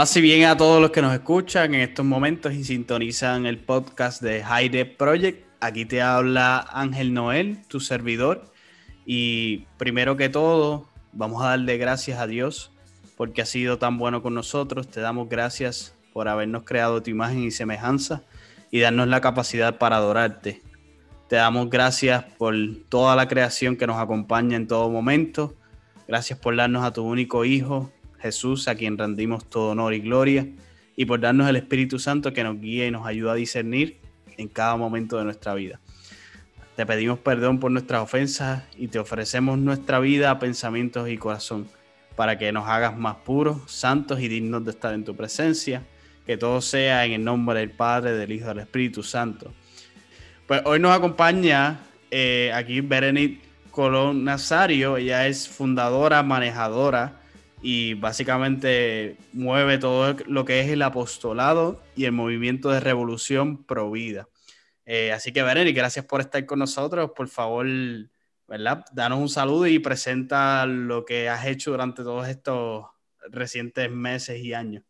Paz y bien a todos los que nos escuchan en estos momentos y sintonizan el podcast de High Project. Aquí te habla Ángel Noel, tu servidor. Y primero que todo, vamos a darle gracias a Dios porque ha sido tan bueno con nosotros. Te damos gracias por habernos creado tu imagen y semejanza y darnos la capacidad para adorarte. Te damos gracias por toda la creación que nos acompaña en todo momento. Gracias por darnos a tu único Hijo, Jesús, a quien rendimos todo honor y gloria, y por darnos el Espíritu Santo que nos guía y nos ayuda a discernir en cada momento de nuestra vida. Te pedimos perdón por nuestras ofensas y te ofrecemos nuestra vida, pensamientos y corazón para que nos hagas más puros, santos y dignos de estar en tu presencia. Que todo sea en el nombre del Padre, del Hijo del Espíritu Santo. Pues hoy nos acompaña eh, aquí Berenice Colón Nazario. Ella es fundadora, manejadora y básicamente mueve todo lo que es el apostolado y el movimiento de revolución pro vida. Eh, así que, Berenice, gracias por estar con nosotros. Por favor, ¿verdad? Danos un saludo y presenta lo que has hecho durante todos estos recientes meses y años.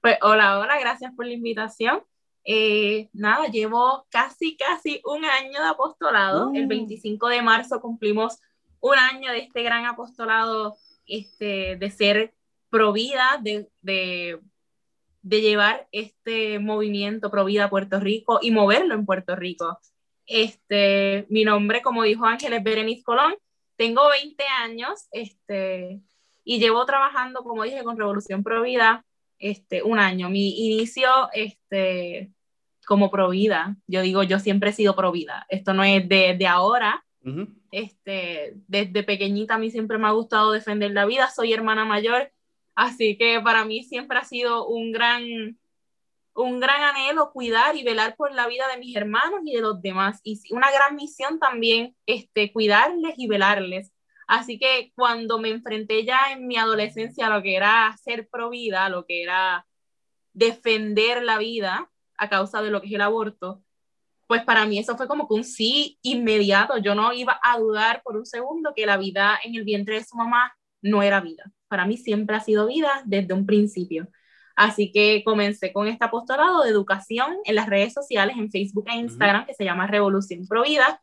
Pues hola, hola, gracias por la invitación. Eh, nada, llevo casi, casi un año de apostolado. El 25 uh. de marzo cumplimos un año de este gran apostolado este, de ser provida, de, de, llevar este movimiento provida a Puerto Rico y moverlo en Puerto Rico. Este, mi nombre, como dijo Ángel, es Berenice Colón. Tengo 20 años este, y llevo trabajando, como dije, con Revolución Provida este, un año. Mi inicio este, como Provida, yo digo, yo siempre he sido Provida. Esto no es de, de ahora, este, desde pequeñita a mí siempre me ha gustado defender la vida, soy hermana mayor, así que para mí siempre ha sido un gran, un gran anhelo cuidar y velar por la vida de mis hermanos y de los demás, y una gran misión también, este, cuidarles y velarles. Así que cuando me enfrenté ya en mi adolescencia a lo que era ser pro vida, a lo que era defender la vida a causa de lo que es el aborto, pues para mí eso fue como que un sí inmediato. Yo no iba a dudar por un segundo que la vida en el vientre de su mamá no era vida. Para mí siempre ha sido vida desde un principio. Así que comencé con este apostolado de educación en las redes sociales, en Facebook e Instagram, que se llama Revolución Pro Vida,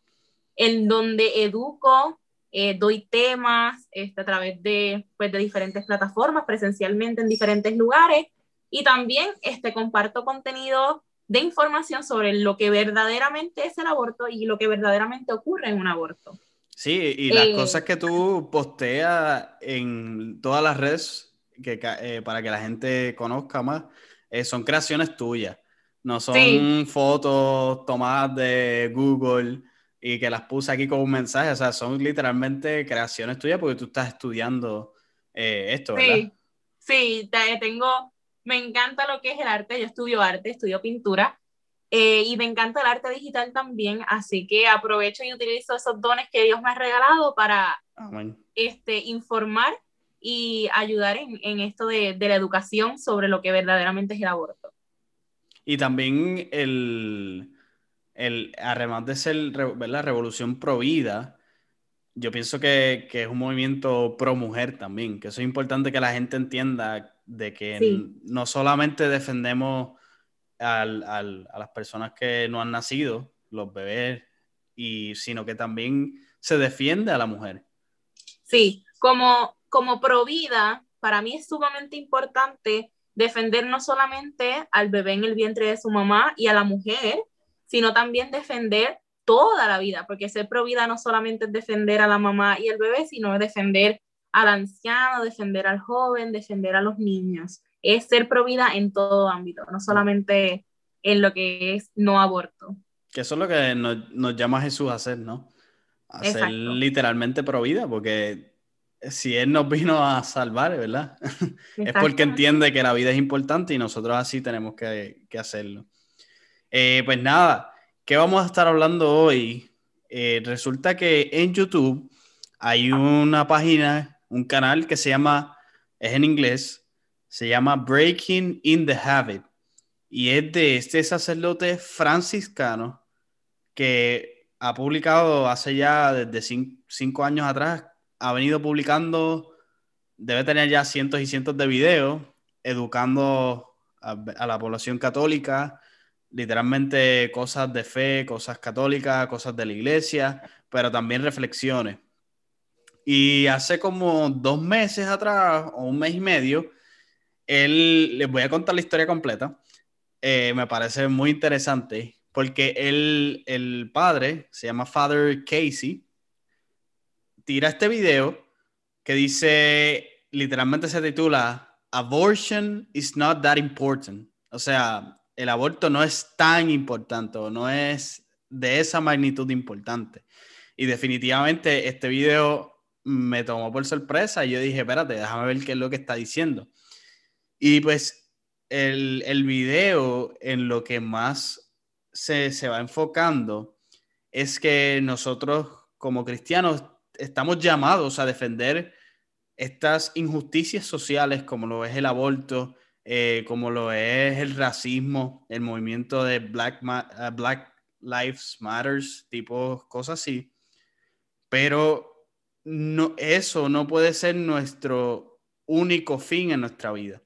en donde educo, eh, doy temas este, a través de, pues, de diferentes plataformas, presencialmente en diferentes lugares, y también este, comparto contenido de información sobre lo que verdaderamente es el aborto y lo que verdaderamente ocurre en un aborto. Sí, y las eh, cosas que tú posteas en todas las redes que, eh, para que la gente conozca más, eh, son creaciones tuyas. No son fotos tomadas de Google y que las puse aquí con un mensaje. O sea, son literalmente creaciones tuyas porque tú estás estudiando esto, ¿verdad? Sí, sí, tengo me encanta lo que es el arte, yo estudio arte, estudio pintura eh, y me encanta el arte digital también, así que aprovecho y utilizo esos dones que Dios me ha regalado para este, informar y ayudar en, en esto de, de, la educación sobre lo que verdaderamente es el aborto. Y también el, el además de ser la revolución pro vida, yo pienso que, que, es un movimiento pro mujer también, que eso es importante que la gente entienda de que no solamente defendemos al, al, a las personas que no han nacido, los bebés, y, sino que también se defiende a la mujer. Sí, como, como pro vida, para mí es sumamente importante defender no solamente al bebé en el vientre de su mamá y a la mujer, sino también defender toda la vida, porque ser pro vida no solamente es defender a la mamá y el bebé, sino defender al anciano, defender al joven, defender a los niños. Es ser provida en todo ámbito, no solamente en lo que es no aborto. Que eso es lo que nos, nos llama Jesús a hacer, ¿no? A ser literalmente provida, porque si Él nos vino a salvar, ¿verdad? es porque entiende que la vida es importante y nosotros así tenemos que, que hacerlo. Eh, pues nada, ¿qué vamos a estar hablando hoy? Eh, resulta que en YouTube hay una página un canal que se llama, es en inglés, se llama Breaking in the Habit. Y es de este sacerdote franciscano que ha publicado hace ya desde cinco, años atrás, ha venido publicando, debe tener ya cientos y cientos de videos educando a, la población católica, literalmente cosas de fe, cosas católicas, cosas de la iglesia, pero también reflexiones. Y hace como dos meses atrás, o un mes y medio, él, les voy a contar la historia completa. Eh, me parece muy interesante porque él, el padre, se llama Father Casey, tira este video que dice, literalmente se titula, Abortion is not that important. O sea, el aborto no es tan importante no es de esa magnitud importante. Y definitivamente este video me tomó por sorpresa y yo dije, espérate, déjame ver qué es lo que está diciendo. Y pues el, el video en lo que más se, se va enfocando es que nosotros como cristianos estamos llamados a defender estas injusticias sociales como lo es el aborto, eh, como lo es el racismo, el movimiento de Black, uh, Black Lives Matters, tipo cosas así. Pero no, eso no puede ser nuestro único fin en nuestra vida.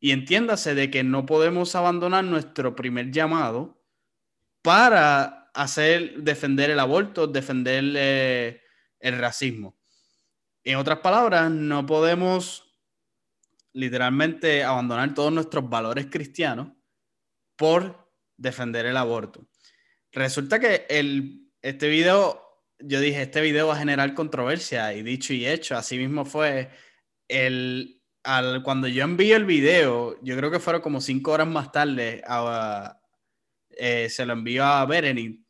Y entiéndase de que no podemos abandonar nuestro primer llamado para hacer, defender el aborto, defender eh, el racismo. En otras palabras, no podemos literalmente abandonar todos nuestros valores cristianos por defender el aborto. Resulta que el, este video, yo dije, este video va a generar controversia y dicho y hecho, así mismo fue el, al, cuando yo envié el video, yo creo que fueron como cinco horas más tarde, eh, se lo envió a Berenice.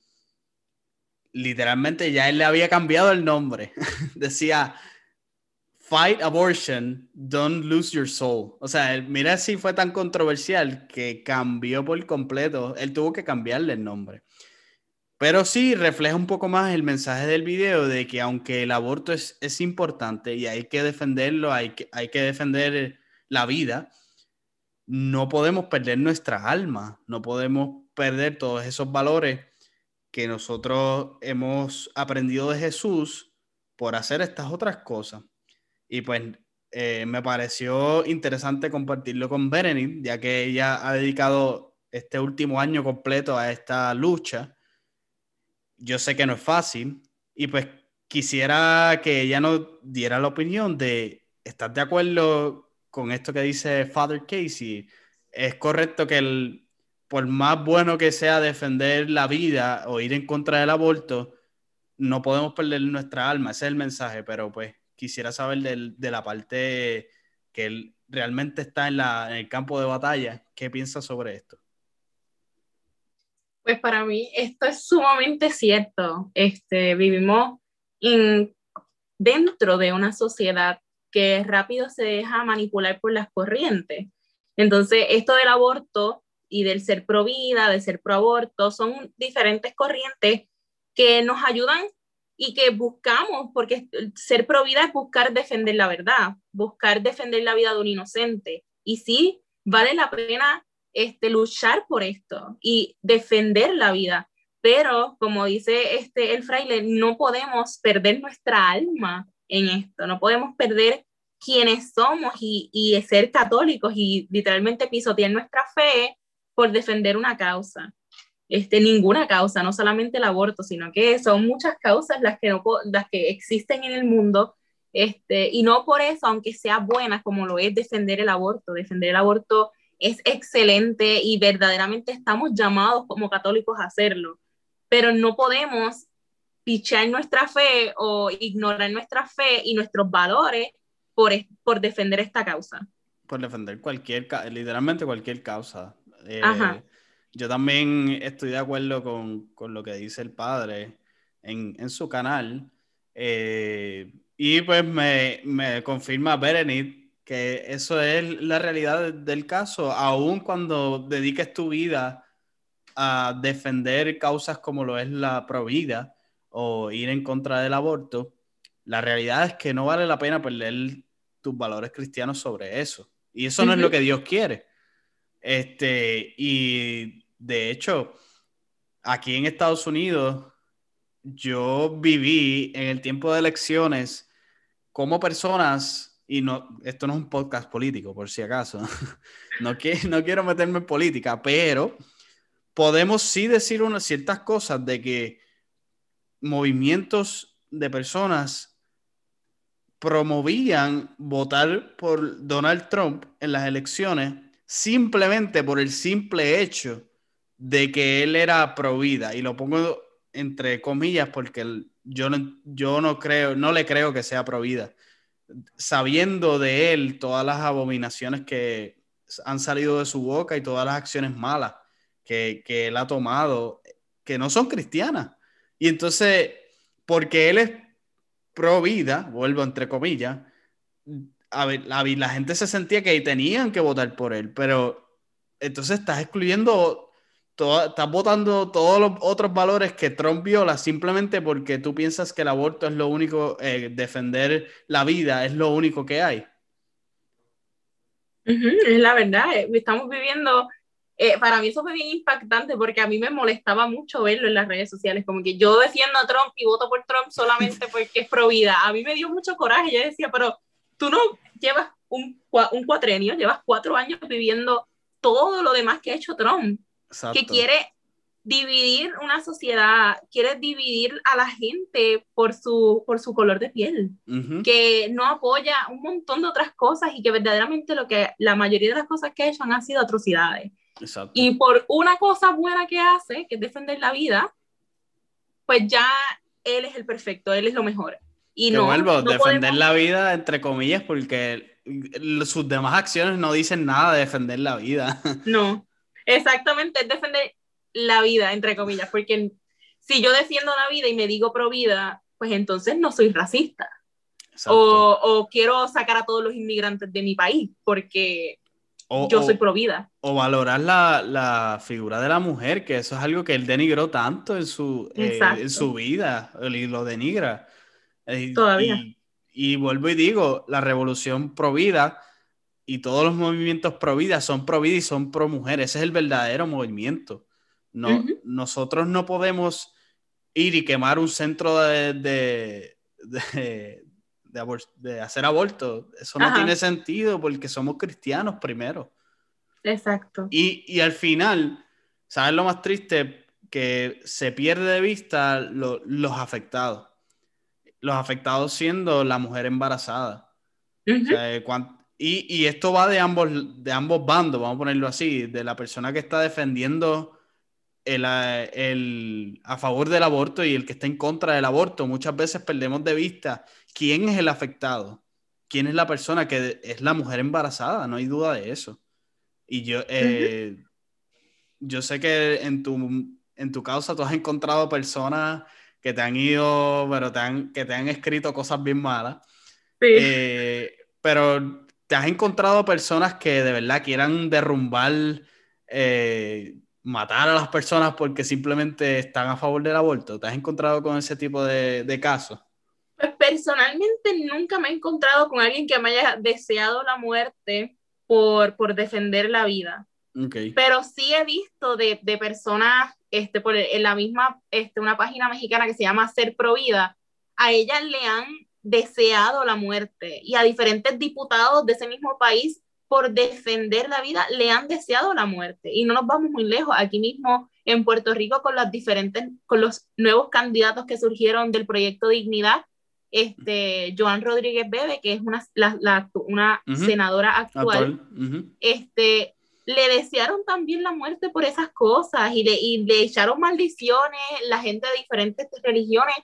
Literalmente ya él le había cambiado el nombre. Decía, Fight abortion, don't lose your soul. O sea, mira si fue tan controversial que cambió por completo. Él tuvo que cambiarle el nombre. Pero sí refleja un poco más el mensaje del video de que aunque el aborto es, es importante y hay que defenderlo, hay que, hay que defender la vida, no podemos perder nuestra alma, no podemos perder todos esos valores que nosotros hemos aprendido de Jesús por hacer estas otras cosas. Y pues eh, me pareció interesante compartirlo con Berenice, ya que ella ha dedicado este último año completo a esta lucha. Yo sé que no es fácil y pues quisiera que ella nos diera la opinión de, ¿estás de acuerdo con esto que dice Father Casey? ¿Es correcto que el, por más bueno que sea defender la vida o ir en contra del aborto, no podemos perder nuestra alma? Ese es el mensaje, pero pues quisiera saber de la parte que él realmente está en, la, en el campo de batalla. ¿Qué piensa sobre esto? Pues para mí esto es sumamente cierto. Este, vivimos en, dentro de una sociedad que rápido se deja manipular por las corrientes. Entonces, esto del aborto y del ser pro vida, de ser pro aborto, son diferentes corrientes que nos ayudan y que buscamos, porque ser pro vida es buscar defender la verdad, buscar defender la vida de un inocente. Y sí, vale la pena este, luchar por esto y defender la vida. Pero, como dice este, el fraile, no podemos perder nuestra alma en esto, no podemos perder quienes somos y, y ser católicos y literalmente pisotear nuestra fe por defender una causa. Este, ninguna causa, no solamente el aborto, sino que son muchas causas las que, no, las que existen en el mundo, este, y no por eso, aunque sea buena como lo es defender el aborto, defender el aborto es excelente y verdaderamente estamos llamados como católicos a hacerlo, pero no podemos pichar nuestra fe o ignorar nuestra fe y nuestros valores por, por defender esta causa. Por defender cualquier, literalmente cualquier causa. Eh, Ajá yo también estoy de acuerdo con, lo que dice el padre en, su canal. Eh, y pues me, confirma Berenice que eso es la realidad del caso, aun cuando dediques tu vida a defender causas como lo es la provida o ir en contra del aborto, la realidad es que no vale la pena perder tus valores cristianos sobre eso. Y eso no es lo que Dios quiere. Este, y de hecho, aquí en Estados Unidos, yo viví en el tiempo de elecciones como personas y no, esto no es un podcast político, por si acaso, no, que, no quiero meterme en política, pero podemos sí decir unas ciertas cosas de que movimientos de personas promovían votar por Donald Trump en las elecciones simplemente por el simple hecho de que él era pro vida. Y lo pongo entre comillas porque yo no, yo no creo, no le creo que sea pro vida. Sabiendo de él todas las abominaciones que han salido de su boca y todas las acciones malas que, que él ha tomado, que no son cristianas. Y entonces, porque él es pro vida, vuelvo entre comillas, a ver, la, la, gente se sentía que tenían que votar por él, pero entonces estás excluyendo, estás votando todos los otros valores que Trump viola simplemente porque tú piensas que el aborto es lo único, eh, defender la vida es lo único que hay. es la verdad, eh, estamos viviendo, eh, para mí eso fue bien impactante porque a mí me molestaba mucho verlo en las redes sociales, como que yo defiendo a Trump y voto por Trump solamente porque es pro vida. A mí me dio mucho coraje, yo decía, pero tú no llevas un, un cuatrenio, llevas cuatro años viviendo todo lo demás que ha hecho Trump, que quiere dividir una sociedad, quiere dividir a la gente por su, por su color de piel, que no apoya un montón de otras cosas y que verdaderamente lo que la mayoría de las cosas que ha hecho han sido atrocidades. Y por una cosa buena que hace, que es defender la vida, pues ya él es el perfecto, él es lo mejor. Y no, vuelvo, defender la vida, entre comillas, porque sus demás acciones no dicen nada de defender la vida. No, exactamente, es defender la vida, entre comillas, porque si yo defiendo la vida y me digo pro vida, pues entonces no soy racista. O, o, quiero sacar a todos los inmigrantes de mi país, porque yo soy pro vida. O valorar la, la, figura de la mujer, que eso es algo que él denigró tanto en su, eh, en su vida, y lo denigra. Todavía. Y, vuelvo y digo, la revolución pro vida y todos los movimientos pro vida son pro vida y son pro mujer. Ese es el verdadero movimiento. No, Nosotros no podemos ir y quemar un centro de, de, de, de hacer aborto. Eso no tiene sentido porque somos cristianos primero. Exacto. Y, y, al final, ¿sabes lo más triste? Que se pierde de vista los afectados los afectados siendo la mujer embarazada. Y, y, esto va de ambos, de ambos bandos, vamos a ponerlo así, de la persona que está defendiendo el, eh, el, a favor del aborto y el que está en contra del aborto. Muchas veces perdemos de vista quién es el afectado, quién es la persona que es la mujer embarazada, no hay duda de eso. Y yo, eh, yo sé que en tu, en tu causa tú has encontrado personas que te han ido, pero te han, que te han escrito cosas bien malas. Sí. Eh, pero te has encontrado personas que de verdad quieran derrumbar, eh, matar a las personas porque simplemente están a favor del aborto. ¿Te has encontrado con ese tipo de, de casos? Pues personalmente nunca me he encontrado con alguien que me haya deseado la muerte por, por defender la vida. Okay. Pero sí he visto de, de personas este, por en la misma, este, una página mexicana que se llama Ser Provida, a ella le han deseado la muerte y a diferentes diputados de ese mismo país por defender la vida le han deseado la muerte. Y no nos vamos muy lejos aquí mismo en Puerto Rico con las diferentes con los nuevos candidatos que surgieron del proyecto Dignidad este Joan Rodríguez Bebe que es una, la, una senadora actual, este le desearon también la muerte por esas cosas y le, y le echaron maldiciones la gente de diferentes religiones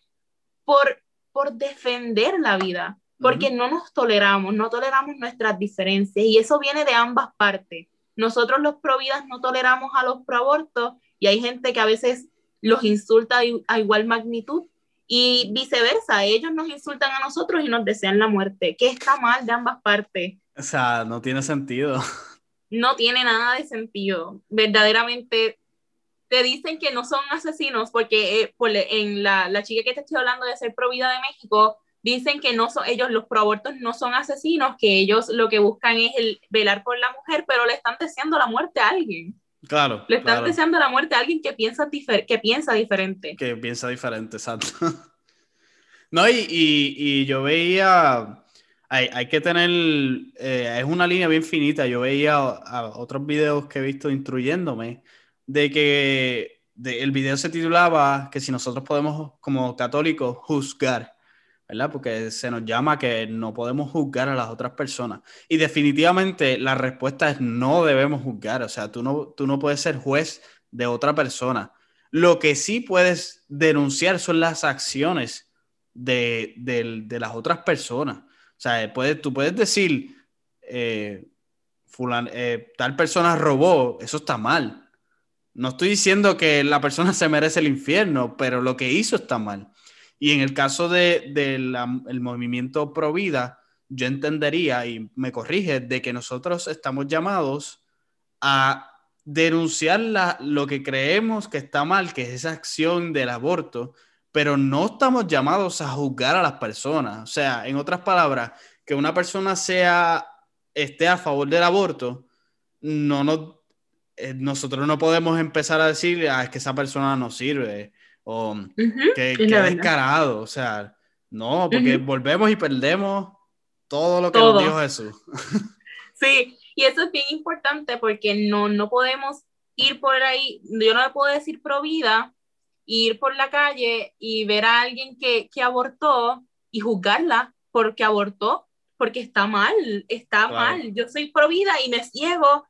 por, por defender la vida, porque no nos toleramos, no toleramos nuestras diferencias y eso viene de ambas partes. Nosotros los providas no toleramos a los proabortos y hay gente que a veces los insulta a igual magnitud y viceversa, ellos nos insultan a nosotros y nos desean la muerte, que está mal de ambas partes. O sea, no tiene sentido. no tiene nada de sentido. Verdaderamente te dicen que no son asesinos porque eh, en la, la, chica que te estoy hablando de ser provida de México, dicen que no son, ellos los proabortos no son asesinos, que ellos lo que buscan es el velar por la mujer, pero le están deseando la muerte a alguien. Claro. Le están deseando la muerte a alguien que piensa, que piensa diferente. Que piensa diferente, exacto. no, y, y, y yo veía hay, que tener, eh, es una línea bien finita. Yo veía otros videos que he visto instruyéndome de que el video se titulaba que si nosotros podemos como católicos juzgar, ¿verdad? Porque se nos llama que no podemos juzgar a las otras personas. Y definitivamente la respuesta es no debemos juzgar. O sea, tú no, tú no puedes ser juez de otra persona. Lo que sí puedes denunciar son las acciones de, de las otras personas. O sea, puedes, tú puedes decir, eh, eh, tal persona robó, eso está mal. No estoy diciendo que la persona se merece el infierno, pero lo que hizo está mal. Y en el caso del de, movimiento pro vida, yo entendería, y me corrige, de que nosotros estamos llamados a denunciar lo que creemos que está mal, que es esa acción del aborto, pero no estamos llamados a juzgar a las personas. O sea, en otras palabras, que una persona sea, esté a favor del aborto, no nos, eh, nosotros no podemos empezar a decir, ah, es que esa persona no sirve, o que, que descarado. O sea, no, porque volvemos y perdemos todo lo que nos dijo Jesús. sí, y eso es bien importante porque no, no podemos ir por ahí, yo no le puedo decir pro vida ir por la calle y ver a alguien que, que abortó y juzgarla porque abortó, porque está mal, está mal. Yo soy pro vida y me ciego.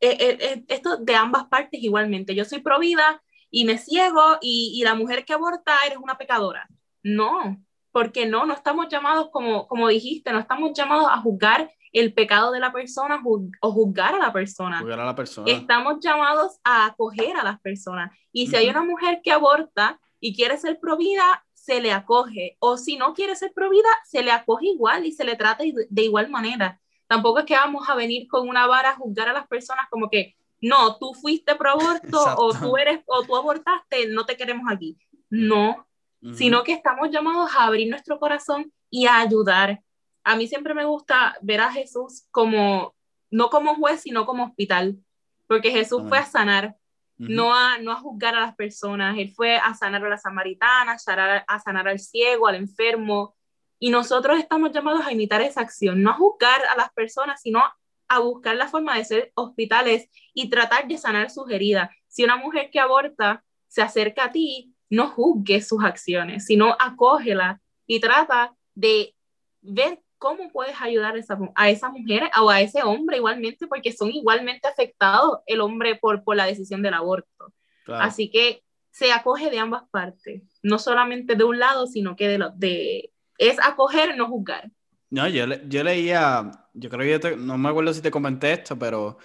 Eh, eh, eh, esto de ambas partes igualmente. Yo soy pro vida y me ciego y, y, la mujer que aborta eres una pecadora. No, porque no, no estamos llamados, como, como dijiste, no estamos llamados a juzgar el pecado de la persona o juzgar a la persona. Juzgar a la persona. Estamos llamados a acoger a las personas. Y si hay una mujer que aborta y quiere ser provida, se le acoge. O si no quiere ser provida, se le acoge igual y se le trata de igual manera. Tampoco es que vamos a venir con una vara a juzgar a las personas como que, no, tú fuiste pro aborto o tú eres o tú abortaste, no te queremos aquí. No, sino que estamos llamados a abrir nuestro corazón y a ayudar. A mí siempre me gusta ver a Jesús como, no como juez, sino como hospital, porque Jesús fue a sanar, no, a, no a juzgar a las personas, Él fue a sanar a la samaritana, a sanar, a sanar al ciego, al enfermo, y nosotros estamos llamados a imitar esa acción, no a juzgar a las personas, sino a buscar la forma de ser hospitales y tratar de sanar sus heridas. Si una mujer que aborta se acerca a ti, no juzgues sus acciones, sino acógela y trata de ver cómo puedes ayudar a esa, mujer o a ese hombre igualmente, porque son igualmente afectados el hombre por, por la decisión del aborto. Así que se acoge de ambas partes, no solamente de un lado, sino que de, lo, de es acoger, no juzgar. No, yo, yo leía, yo creo que no me acuerdo si te comenté esto, pero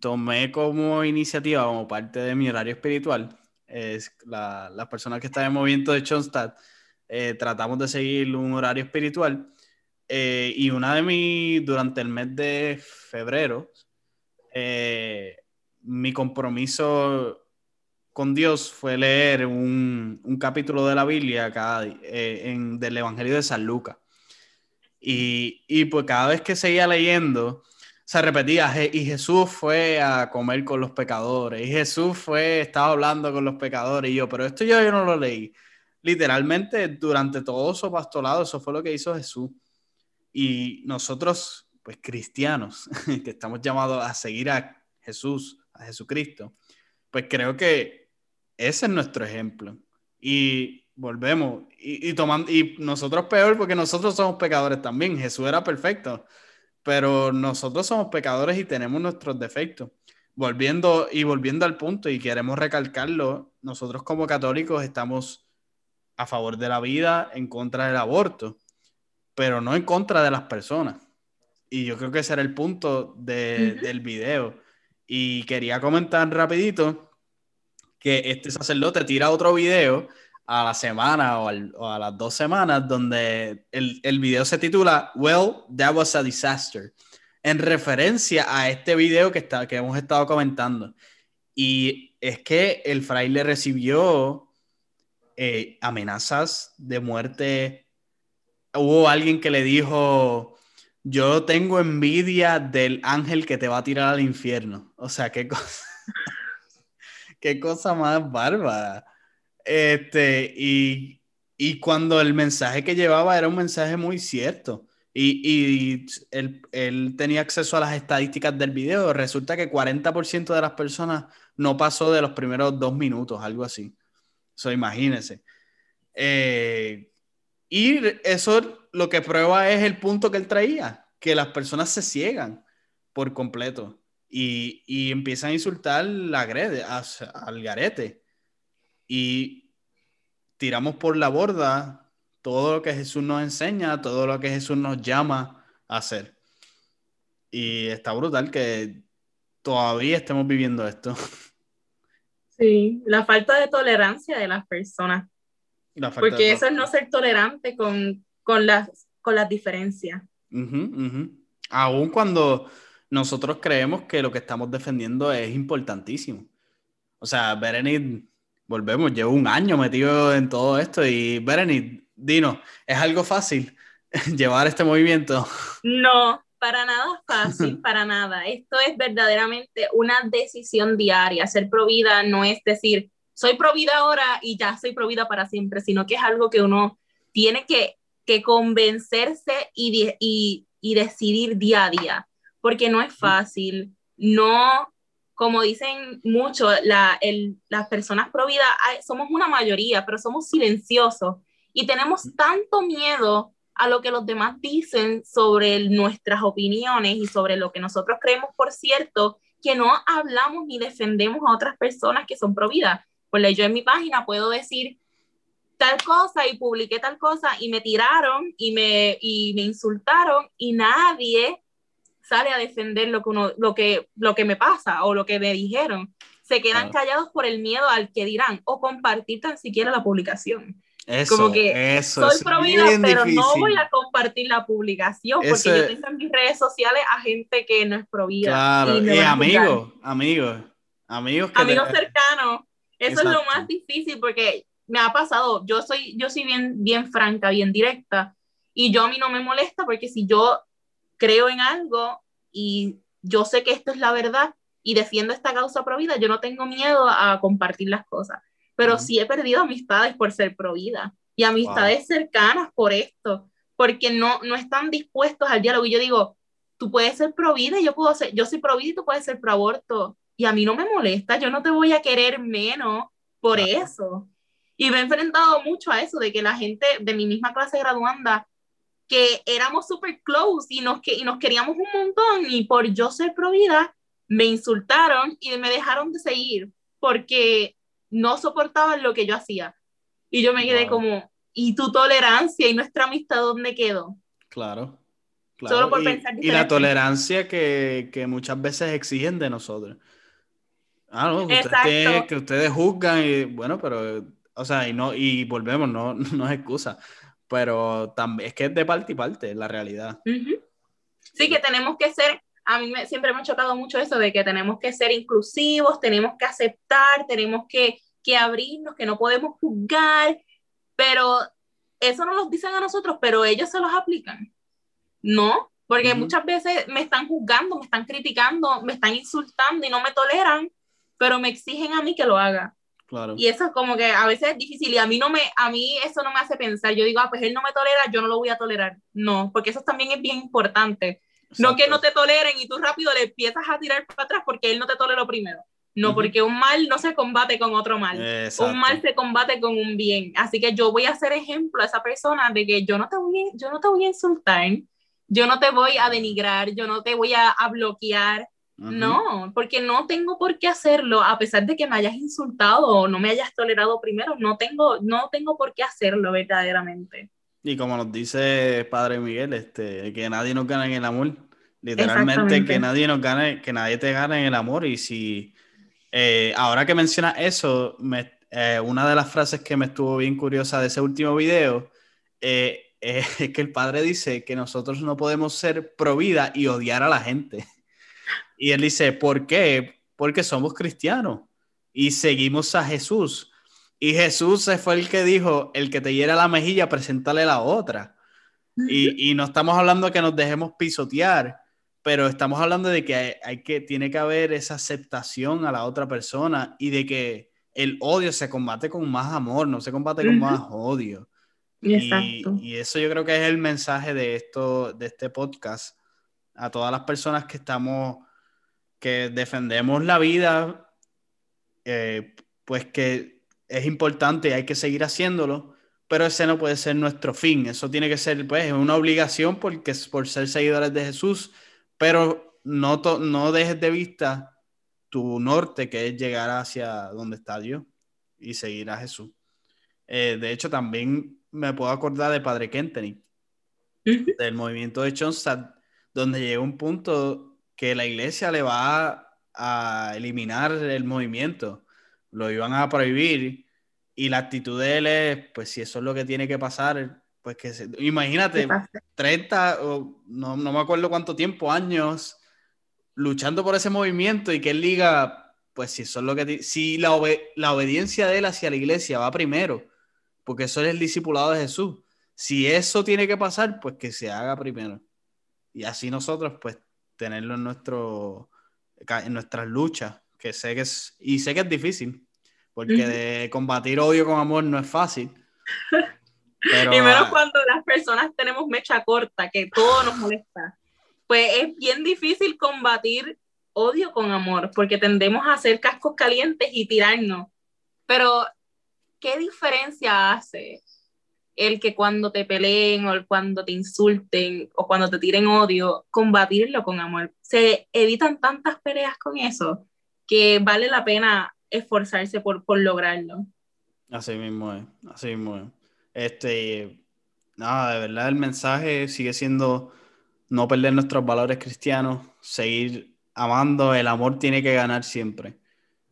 tomé como iniciativa, como parte de mi horario espiritual, es la, las personas que están en movimiento de Schoenstatt, eh, tratamos de seguir un horario espiritual eh, y una de mis, durante el mes de febrero, eh, mi compromiso con Dios fue leer un, un capítulo de la Biblia cada, eh, en, del Evangelio de San Lucas. Y, y, pues cada vez que seguía leyendo, se repetía, y Jesús fue a comer con los pecadores, y Jesús fue, estaba hablando con los pecadores, y yo, pero esto yo, yo no lo leí. Literalmente, durante todo su pastorado, eso fue lo que hizo Jesús. Y nosotros, pues cristianos, que estamos llamados a seguir a Jesús, a Jesucristo, pues creo que ese es nuestro ejemplo. Y volvemos, y, tomando, y nosotros peor porque nosotros somos pecadores también. Jesús era perfecto, pero nosotros somos pecadores y tenemos nuestros defectos. Volviendo y volviendo al punto, y queremos recalcarlo, nosotros como católicos estamos a favor de la vida, en contra del aborto pero no en contra de las personas. Y yo creo que ese era el punto del video. Y quería comentar rapidito que este sacerdote tira otro video a la semana o, a las dos semanas donde el, el, video se titula Well, that was a disaster, en referencia a este video que, está, que hemos estado comentando. Y es que el fraile recibió eh, amenazas de muerte hubo alguien que le dijo, yo tengo envidia del ángel que te va a tirar al infierno. O sea, qué cosa, qué cosa más bárbara. Este, y, y cuando el mensaje que llevaba era un mensaje muy cierto. Y, él, tenía acceso a las estadísticas del video. Resulta que 40% de las personas no pasó de los primeros dos minutos, algo así. Eso imagínense. Eh, y eso lo que prueba es el punto que él traía, que las personas se ciegan por completo y, y empiezan a insultar la grede, al garete. Y tiramos por la borda todo lo que Jesús nos enseña, todo lo que Jesús nos llama a hacer. Y está brutal que todavía estemos viviendo esto. Sí, la falta de tolerancia de las personas. Porque eso es no ser tolerante con, las, con las diferencias. Aún cuando nosotros creemos que lo que estamos defendiendo es importantísimo. O sea, Berenice, volvemos, llevo un año metido en todo esto y Berenice, Dino, ¿es algo fácil llevar este movimiento? No, para nada fácil, para nada. Esto es verdaderamente una decisión diaria. Ser provida no es decir, soy provida ahora y ya soy provida para siempre, sino que es algo que uno tiene que, que convencerse y, y, y decidir día a día, porque no es fácil. No, como dicen mucho, la, el, las personas providas somos una mayoría, pero somos silenciosos y tenemos tanto miedo a lo que los demás dicen sobre nuestras opiniones y sobre lo que nosotros creemos por cierto, que no hablamos ni defendemos a otras personas que son providas. Pues yo en mi página puedo decir tal cosa y publiqué tal cosa y me tiraron y me, y me insultaron y nadie sale a defender lo que, uno, lo, que, lo que me pasa o lo que me dijeron. Se quedan callados por el miedo al que dirán o compartir tan siquiera la publicación. Eso, como que soy provida, pero no voy a compartir la publicación porque yo tengo en mis redes sociales a gente que no es provida. Claro, y, amigos, amigos, amigos. amigos cercanos. Eso es lo más difícil porque me ha pasado, yo soy, yo soy bien, bien franca, bien directa y yo a mí no me molesta porque si yo creo en algo y yo sé que esto es la verdad y defiendo esta causa provida, yo no tengo miedo a compartir las cosas pero sí he perdido amistades por ser pro vida y amistades cercanas por esto, porque no, no están dispuestos al diálogo. Y yo digo, tú puedes ser pro vida yo puedo ser, yo soy pro vida y tú puedes ser pro aborto. Y a mí no me molesta, yo no te voy a querer menos por eso. Y me he enfrentado mucho a eso, de que la gente de mi misma clase graduanda, que éramos súper close y nos, que, y nos queríamos un montón, y por yo ser pro vida, me insultaron y me dejaron de seguir, porque no soportaban lo que yo hacía. Y yo me quedé como, ¿y tu tolerancia y nuestra amistad dónde quedó? Claro. Solo por y, pensar Y la tolerancia que, que, muchas veces exigen de nosotros. Ah, no, ustedes, que ustedes juzgan y bueno, pero, o sea, y no, y volvemos, no, no es excusa, pero también es que es de parte y parte, la realidad. Sí, que tenemos que ser a mí me, siempre me ha chocado mucho eso de que tenemos que ser inclusivos, tenemos que aceptar, tenemos que, que abrirnos, que no podemos juzgar, pero eso no lo dicen a nosotros, pero ellos se los aplican. No, porque muchas veces me están juzgando, me están criticando, me están insultando y no me toleran, pero me exigen a mí que lo haga. Claro. Y eso es como que a veces es difícil y a mí no me a mí eso no me hace pensar. Yo digo, ah, pues él no me tolera, yo no lo voy a tolerar. No, porque eso también es bien importante. No que no te toleren y tú rápido le empiezas a tirar para atrás porque él no te toleró primero. No, porque un mal no se combate con otro mal. Un mal se combate con un bien. Así que yo voy a ser ejemplo a esa persona de que yo no te voy, a, yo no te voy a insultar, yo no te voy a denigrar, yo no te voy a, bloquear. No, porque no tengo por qué hacerlo, a pesar de que me hayas insultado o no me hayas tolerado primero, no tengo, no tengo por qué hacerlo verdaderamente. Y como nos dice Padre Miguel, este, que nadie nos gana en el amor. Literalmente que nadie nos gane, que nadie te gane en el amor. Y si eh, ahora que mencionas eso, eh, una de las frases que me estuvo bien curiosa de ese último video eh, es que el padre dice que nosotros no podemos ser pro vida y odiar a la gente. Y él dice, ¿por qué? Porque somos cristianos y seguimos a Jesús. Y Jesús fue el que dijo, el que te hiera la mejilla, preséntale la otra. Y, y, no estamos hablando de que nos dejemos pisotear, pero estamos hablando de que, hay, que tiene que haber esa aceptación a la otra persona y de que el odio se combate con más amor, no se combate con más odio. Exacto. Y, eso yo creo que es el mensaje de esto, de este podcast, a todas las personas que estamos, que defendemos la vida, eh, pues que es importante y hay que seguir haciéndolo, pero ese no puede ser nuestro fin, eso tiene que ser pues una obligación porque es por ser seguidores de Jesús, pero no, no dejes de vista tu norte, que es llegar hacia donde está Dios y seguir a Jesús. Eh, de hecho, también me puedo acordar de Padre Kentenny, del movimiento de Schoenstatt, donde llegó un punto que la iglesia le va a, eliminar el movimiento, lo iban a prohibir y la actitud de él es, pues si eso es lo que tiene que pasar, pues que se, imagínate, 30 o no, no me acuerdo cuánto tiempo, años, luchando por ese movimiento y que él diga, pues si eso es lo que, si la, la obediencia de él hacia la iglesia va primero, porque eso es el discipulado de Jesús. Si eso tiene que pasar, pues que se haga primero. Y así nosotros, pues, tenerlo en, nuestro, en nuestras luchas, que sé que es, y sé que es difícil, porque de combatir odio con amor no es fácil. Pero, y menos cuando las personas tenemos mecha corta, que todo nos molesta. Pues es bien difícil combatir odio con amor, porque tendemos a hacer cascos calientes y tirarnos. Pero ¿qué diferencia hace el que cuando te peleen o cuando te insulten o cuando te tiren odio, combatirlo con amor? Se evitan tantas peleas con eso que vale la pena esforzarse por, por lograrlo. Así mismo es, así mismo es. Este, nada, de verdad el mensaje sigue siendo no perder nuestros valores cristianos, seguir amando, el amor tiene que ganar siempre.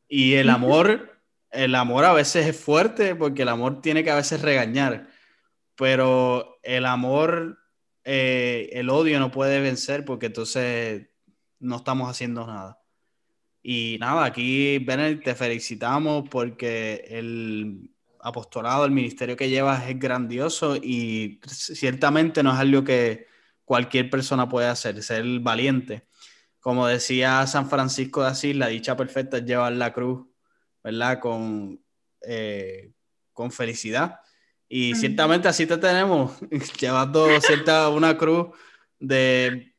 Y el amor el amor a veces es fuerte porque el amor tiene que a veces regañar, pero el amor, eh, el odio no puede vencer porque entonces no estamos haciendo nada. Y nada, aquí, Benedict, te felicitamos porque el apostolado, el ministerio que llevas es grandioso y ciertamente no es algo que cualquier persona puede hacer, ser valiente. Como decía San Francisco de Asís, la dicha perfecta es llevar la cruz ¿verdad? Con, eh, con felicidad. Y ciertamente así te tenemos, llevando cierta una cruz de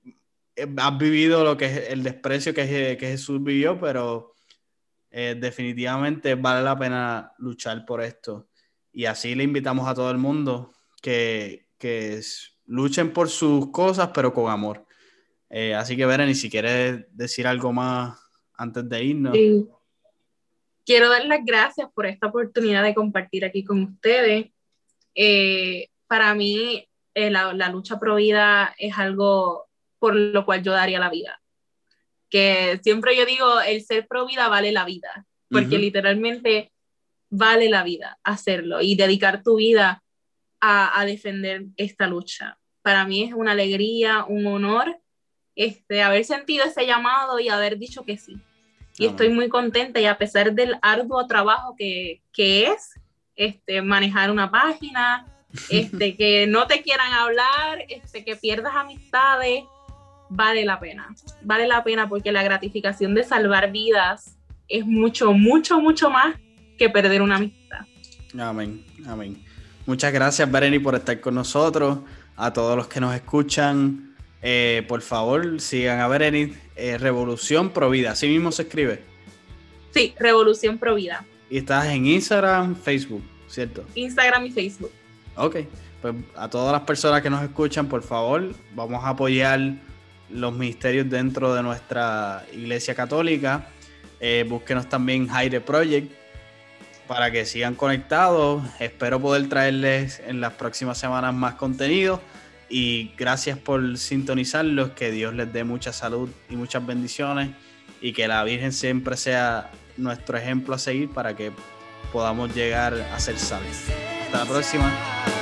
eh, has vivido lo que es el desprecio que, que Jesús vivió, pero eh, definitivamente vale la pena luchar por esto. Y así le invitamos a todo el mundo que, que luchen por sus cosas, pero con amor. así que, Beren, si quieres decir algo más antes de irnos. Sí. Quiero dar las gracias por esta oportunidad de compartir aquí con ustedes. Eh, para mí, eh, la, la, lucha pro vida es algo por lo cual yo daría la vida. Que siempre yo digo, el ser pro vida vale la vida, porque literalmente vale la vida hacerlo y dedicar tu vida a, a, defender esta lucha. Para mí es una alegría, un honor este, haber sentido ese llamado y haber dicho que sí y estoy muy contenta y a pesar del arduo trabajo que, que es este, manejar una página, este, que no te quieran hablar, este, que pierdas amistades, vale la pena. Vale la pena porque la gratificación de salvar vidas es mucho, mucho, mucho más que perder una amistad. Amén, amén. Muchas gracias, Bereni, por estar con nosotros. A todos los que nos escuchan, eh, por favor, sigan a Bereni eh, Revolución Provida. Así mismo se escribe. Sí, Revolución Provida. Y estás en Instagram, Facebook, ¿cierto? Instagram y Facebook. Ok, pues a todas las personas que nos escuchan, por favor, vamos a apoyar los ministerios dentro de nuestra iglesia católica. Eh, búsquenos también Jaire Project para que sigan conectados. Espero poder traerles en las próximas semanas más contenido y gracias por sintonizarlos, que Dios les dé mucha salud y muchas bendiciones y que la Virgen siempre sea nuestro ejemplo a seguir para que podamos llegar a ser salvos. Hasta la próxima.